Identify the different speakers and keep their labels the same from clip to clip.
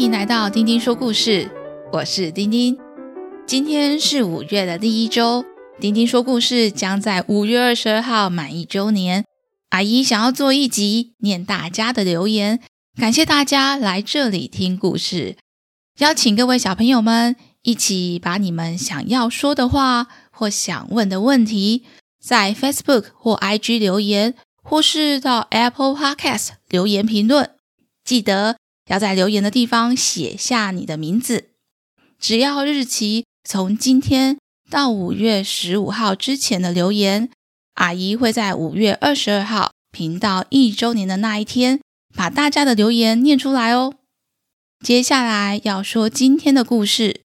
Speaker 1: 欢迎来到丁丁说故事，我是丁丁。今天是五月的第一周，丁丁说故事将在五月二十二号满一周年。阿姨想要做一集念大家的留言，感谢大家来这里听故事，邀请各位小朋友们一起把你们想要说的话或想问的问题，在 Facebook 或 IG 留言，或是到 Apple Podcast 留言评论，记得。要在留言的地方写下你的名字，只要日期从今天到五月十五号之前的留言，阿姨会在五月二十二号频道一周年的那一天，把大家的留言念出来哦。接下来要说今天的故事。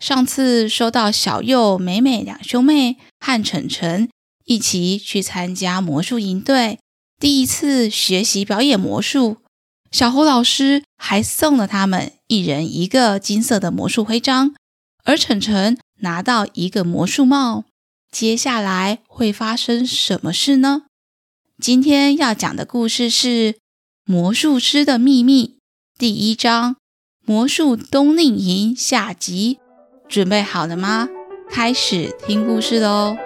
Speaker 1: 上次收到小佑、美美两兄妹和晨晨一起去参加魔术营队，第一次学习表演魔术。小猴老师还送了他们一人一个金色的魔术徽章，而晨晨拿到一个魔术帽。接下来会发生什么事呢？今天要讲的故事是《魔术师的秘密》第一章《魔术冬令营》下集。准备好了吗？开始听故事喽！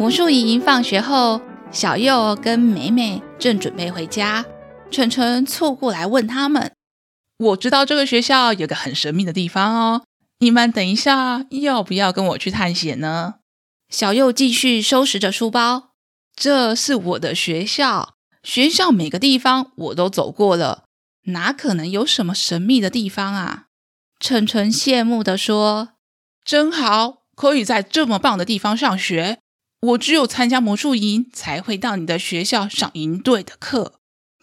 Speaker 1: 魔术营放学后，小佑跟美美正准备回家。晨晨凑过来问他们：“
Speaker 2: 我知道这个学校有个很神秘的地方哦，你们等一下要不要跟我去探险呢？”
Speaker 1: 小佑继续收拾着书包：“
Speaker 2: 这是我的学校，学校每个地方我都走过了，哪可能有什么神秘的地方啊？”
Speaker 1: 晨晨羡慕地说：“
Speaker 2: 真好，可以在这么棒的地方上学。”我只有参加魔术营才会到你的学校上营队的课。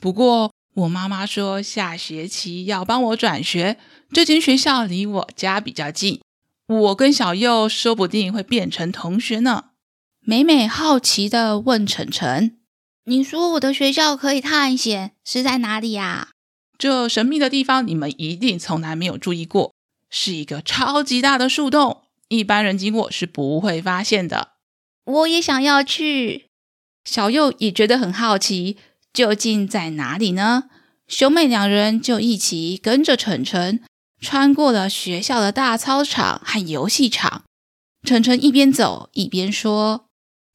Speaker 2: 不过我妈妈说下学期要帮我转学，这间学校离我家比较近，我跟小佑说不定会变成同学呢。
Speaker 1: 美美好奇的问晨晨：“你说我的学校可以探险，是在哪里呀？”
Speaker 2: 这神秘的地方你们一定从来没有注意过，是一个超级大的树洞，一般人经过是不会发现的。
Speaker 1: 我也想要去。小右也觉得很好奇，究竟在哪里呢？兄妹两人就一起跟着晨晨，穿过了学校的大操场和游戏场。晨晨一边走一边说：“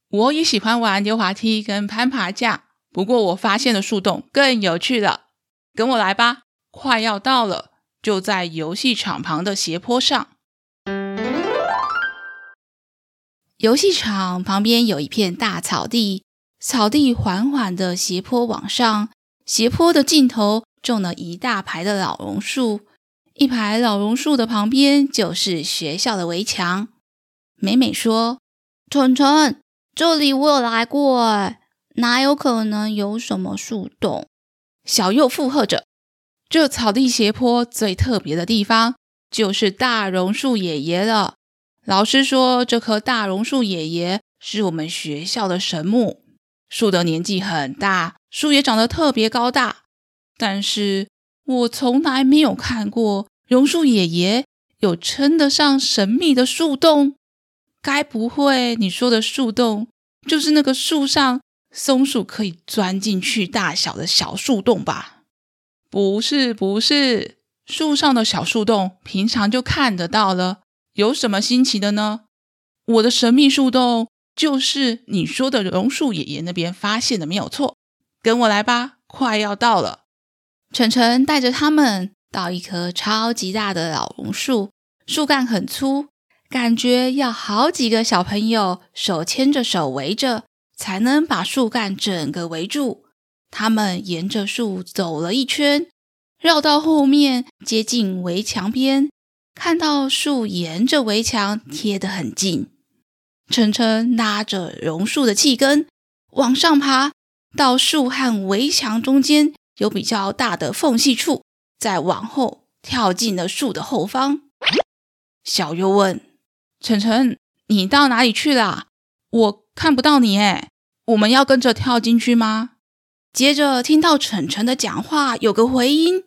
Speaker 2: 我也喜欢玩溜滑梯跟攀爬架，不过我发现的树洞更有趣了。跟我来吧，快要到了，就在游戏场旁的斜坡上。”
Speaker 1: 游戏场旁边有一片大草地，草地缓缓的斜坡往上，斜坡的尽头种了一大排的老榕树，一排老榕树的旁边就是学校的围墙。美美说：“蠢蠢，这里我有来过，哎，哪有可能有什么树洞？”小佑附和着：“这草地斜坡最特别的地方，就是大榕树爷爷了。”老师说，这棵大榕树爷爷是我们学校的神木。树的年纪很大，树也长得特别高大。但是我从来没有看过榕树爷爷有称得上神秘的树洞。该不会你说的树洞就是那个树上松鼠可以钻进去大小的小树洞吧？不是，不是，树上的小树洞平常就看得到了。有什么新奇的呢？我的神秘树洞就是你说的榕树爷爷那边发现的，没有错。跟我来吧，快要到了。晨晨带着他们到一棵超级大的老榕树，树干很粗，感觉要好几个小朋友手牵着手围着，才能把树干整个围住。他们沿着树走了一圈，绕到后面，接近围墙边。看到树沿着围墙贴得很近，晨晨拉着榕树的气根往上爬，到树和围墙中间有比较大的缝隙处，再往后跳进了树的后方。小优问晨晨：“你到哪里去了？我看不到你诶，我们要跟着跳进去吗？”接着听到晨晨的讲话有个回音：“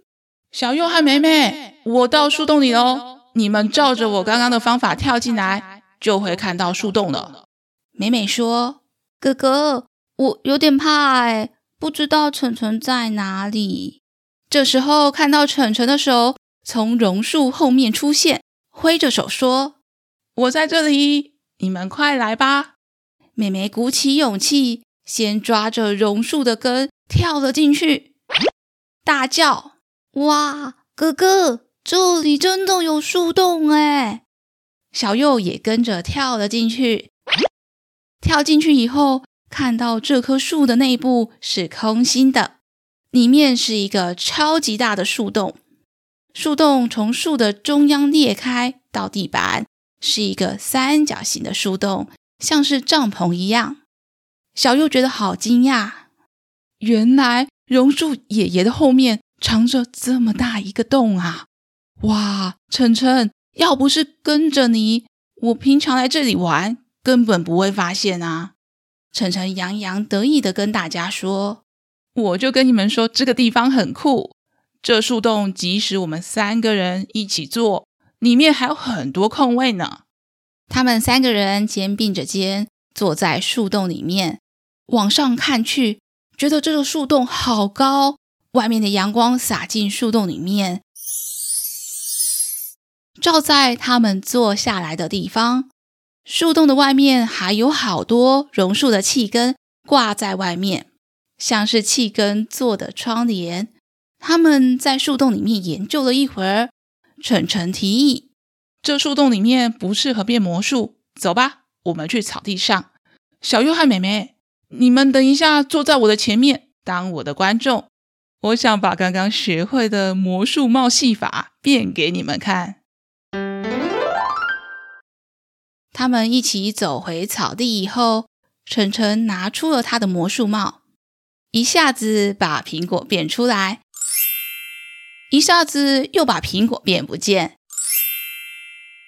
Speaker 1: 小右和美美，我到树洞里喽。”你们照着我刚刚的方法跳进来，就会看到树洞了。美美说：“哥哥，我有点怕哎，不知道晨晨在哪里。这时候看到晨晨的手从榕树后面出现，挥着手说：“
Speaker 2: 我在这里，你们快来吧！”
Speaker 1: 妹妹鼓起勇气，先抓着榕树的根跳了进去，大叫：“哇，哥哥，这里真的有树洞哎！”小右也跟着跳了进去。跳进去以后，看到这棵树的内部是空心的，里面是一个超级大的树洞。树洞从树的中央裂开到地板，是一个三角形的树洞，像是帐篷一样。小右觉得好惊讶，
Speaker 2: 原来榕树爷爷的后面藏着这么大一个洞啊！哇，晨晨，要不是跟着你，我平常来这里玩。根本不会发现啊！
Speaker 1: 晨晨洋洋得意的跟大家说：“
Speaker 2: 我就跟你们说，这个地方很酷。这树洞即使我们三个人一起坐，里面还有很多空位呢。”
Speaker 1: 他们三个人肩并着肩坐在树洞里面，往上看去，觉得这个树洞好高，外面的阳光洒进树洞里面，照在他们坐下来的地方。树洞的外面还有好多榕树的气根挂在外面，像是气根做的窗帘。他们在树洞里面研究了一会儿，晨晨提议：“
Speaker 2: 这树洞里面不适合变魔术，走吧，我们去草地上。”小约翰妹妹，你们等一下坐在我的前面，当我的观众。我想把刚刚学会的魔术帽戏法变给你们看。
Speaker 1: 他们一起走回草地以后，晨晨拿出了他的魔术帽，一下子把苹果变出来，一下子又把苹果变不见。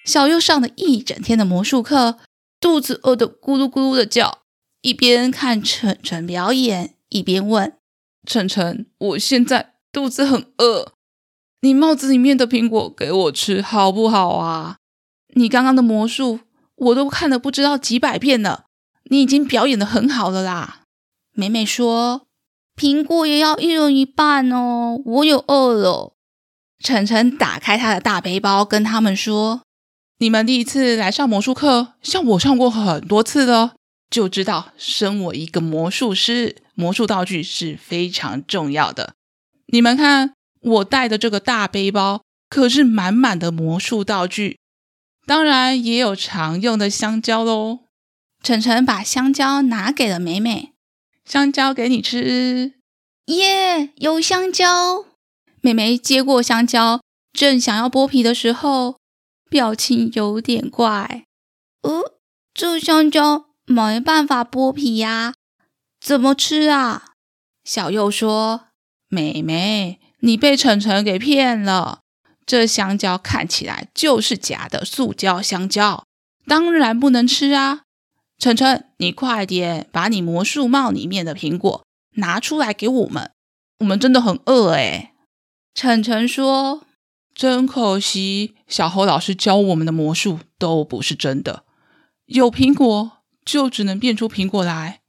Speaker 1: 小右上了一整天的魔术课，肚子饿得咕噜咕噜的叫，一边看晨晨表演，一边问：“
Speaker 2: 晨晨，我现在肚子很饿，你帽子里面的苹果给我吃好不好啊？你刚刚的魔术。”我都看了不知道几百遍了，你已经表演得很好了啦。
Speaker 1: 美美说：“苹果也要一人一半哦，我有饿了。”晨晨打开他的大背包，跟他们说：“
Speaker 2: 你们第一次来上魔术课，像我上过很多次了，就知道身为一个魔术师，魔术道具是非常重要的。你们看，我带的这个大背包可是满满的魔术道具。”当然也有常用的香蕉喽。
Speaker 1: 晨晨把香蕉拿给了美美，
Speaker 2: 香蕉给你吃。
Speaker 1: 耶，有香蕉！美美接过香蕉，正想要剥皮的时候，表情有点怪。呃，这香蕉没办法剥皮呀，怎么吃啊？小右说：“
Speaker 2: 美美，你被晨晨给骗了。”这香蕉看起来就是假的塑胶香蕉，当然不能吃啊！晨晨，你快点把你魔术帽里面的苹果拿出来给我们，我们真的很饿诶。
Speaker 1: 晨晨说：“
Speaker 2: 真可惜，小猴老师教我们的魔术都不是真的，有苹果就只能变出苹果来，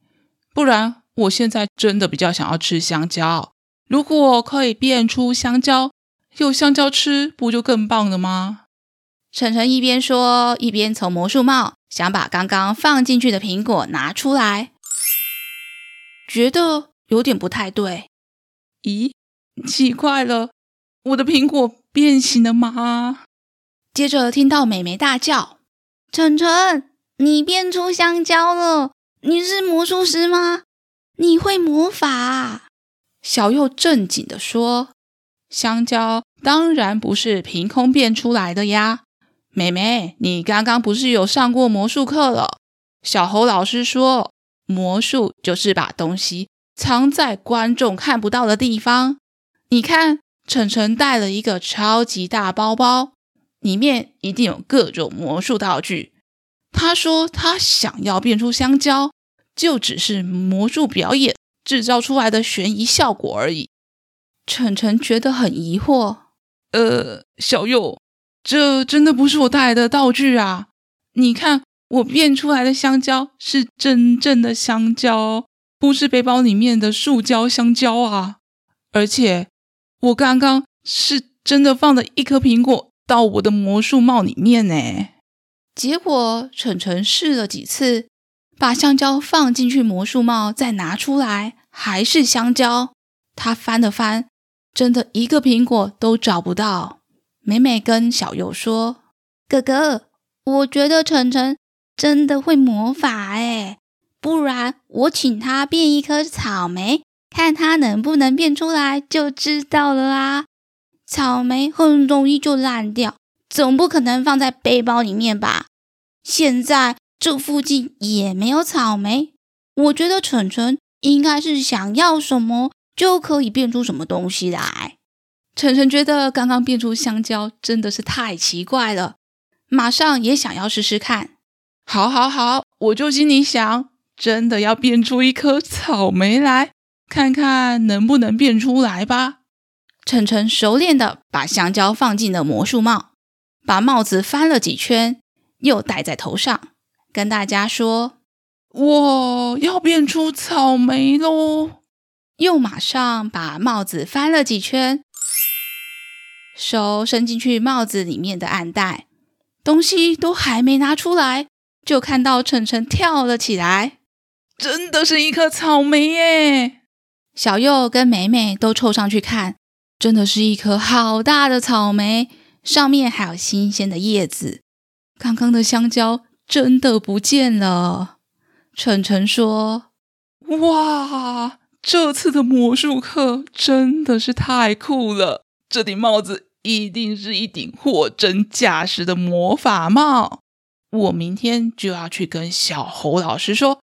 Speaker 2: 不然我现在真的比较想要吃香蕉。如果可以变出香蕉。”有香蕉吃，不就更棒了吗？
Speaker 1: 晨晨一边说，一边从魔术帽想把刚刚放进去的苹果拿出来，觉得有点不太对。
Speaker 2: 咦，奇怪了，我的苹果变形了吗？
Speaker 1: 接着听到美眉大叫：“晨晨，你变出香蕉了！你是魔术师吗？你会魔法？”小右正经的说。
Speaker 2: 香蕉当然不是凭空变出来的呀，妹妹，你刚刚不是有上过魔术课了？小猴老师说，魔术就是把东西藏在观众看不到的地方。你看，晨晨带了一个超级大包包，里面一定有各种魔术道具。他说他想要变出香蕉，就只是魔术表演制造出来的悬疑效果而已。
Speaker 1: 晨晨觉得很疑惑，
Speaker 2: 呃，小佑，这真的不是我带来的道具啊！你看，我变出来的香蕉是真正的香蕉，不是背包里面的塑胶香蕉啊！而且我刚刚是真的放了一颗苹果到我的魔术帽里面呢。
Speaker 1: 结果澄澄试了几次，把香蕉放进去魔术帽，再拿出来，还是香蕉。他翻了翻，真的一个苹果都找不到。美美跟小佑说：“哥哥，我觉得澄澄真的会魔法诶，不然我请他变一颗草莓，看他能不能变出来，就知道了啊。草莓很容易就烂掉，总不可能放在背包里面吧？现在这附近也没有草莓，我觉得澄澄应该是想要什么。”就可以变出什么东西来。晨晨觉得刚刚变出香蕉真的是太奇怪了，马上也想要试试看。
Speaker 2: 好，好，好，我就心里想，真的要变出一颗草莓来，看看能不能变出来吧。
Speaker 1: 晨晨熟练的把香蕉放进了魔术帽，把帽子翻了几圈，又戴在头上，跟大家说：“
Speaker 2: 我要变出草莓喽！”
Speaker 1: 又马上把帽子翻了几圈，手伸进去帽子里面的暗袋，东西都还没拿出来，就看到晨晨跳了起来，
Speaker 2: 真的是一颗草莓耶！
Speaker 1: 小右跟美美都凑上去看，真的是一颗好大的草莓，上面还有新鲜的叶子。刚刚的香蕉真的不见了。晨晨说：“
Speaker 2: 哇！”这次的魔术课真的是太酷了！这顶帽子一定是一顶货真价实的魔法帽。我明天就要去跟小猴老师说，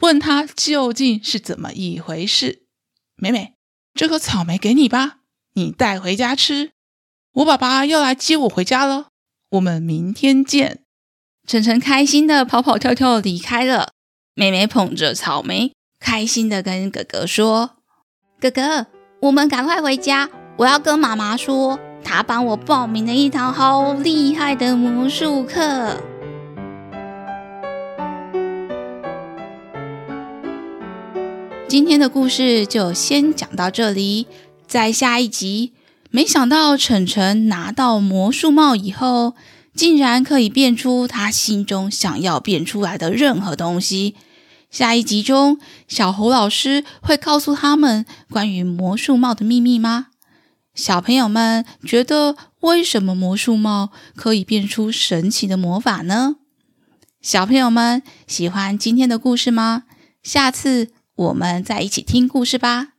Speaker 2: 问他究竟是怎么一回事。美美，这颗草莓给你吧，你带回家吃。我爸爸要来接我回家了，我们明天见。
Speaker 1: 晨晨开心的跑跑跳跳离开了，美美捧着草莓。开心的跟哥哥说：“哥哥，我们赶快回家，我要跟妈妈说，她帮我报名了一堂好厉害的魔术课。”今天的故事就先讲到这里，在下一集，没想到晨晨拿到魔术帽以后，竟然可以变出他心中想要变出来的任何东西。下一集中，小猴老师会告诉他们关于魔术帽的秘密吗？小朋友们觉得为什么魔术帽可以变出神奇的魔法呢？小朋友们喜欢今天的故事吗？下次我们再一起听故事吧。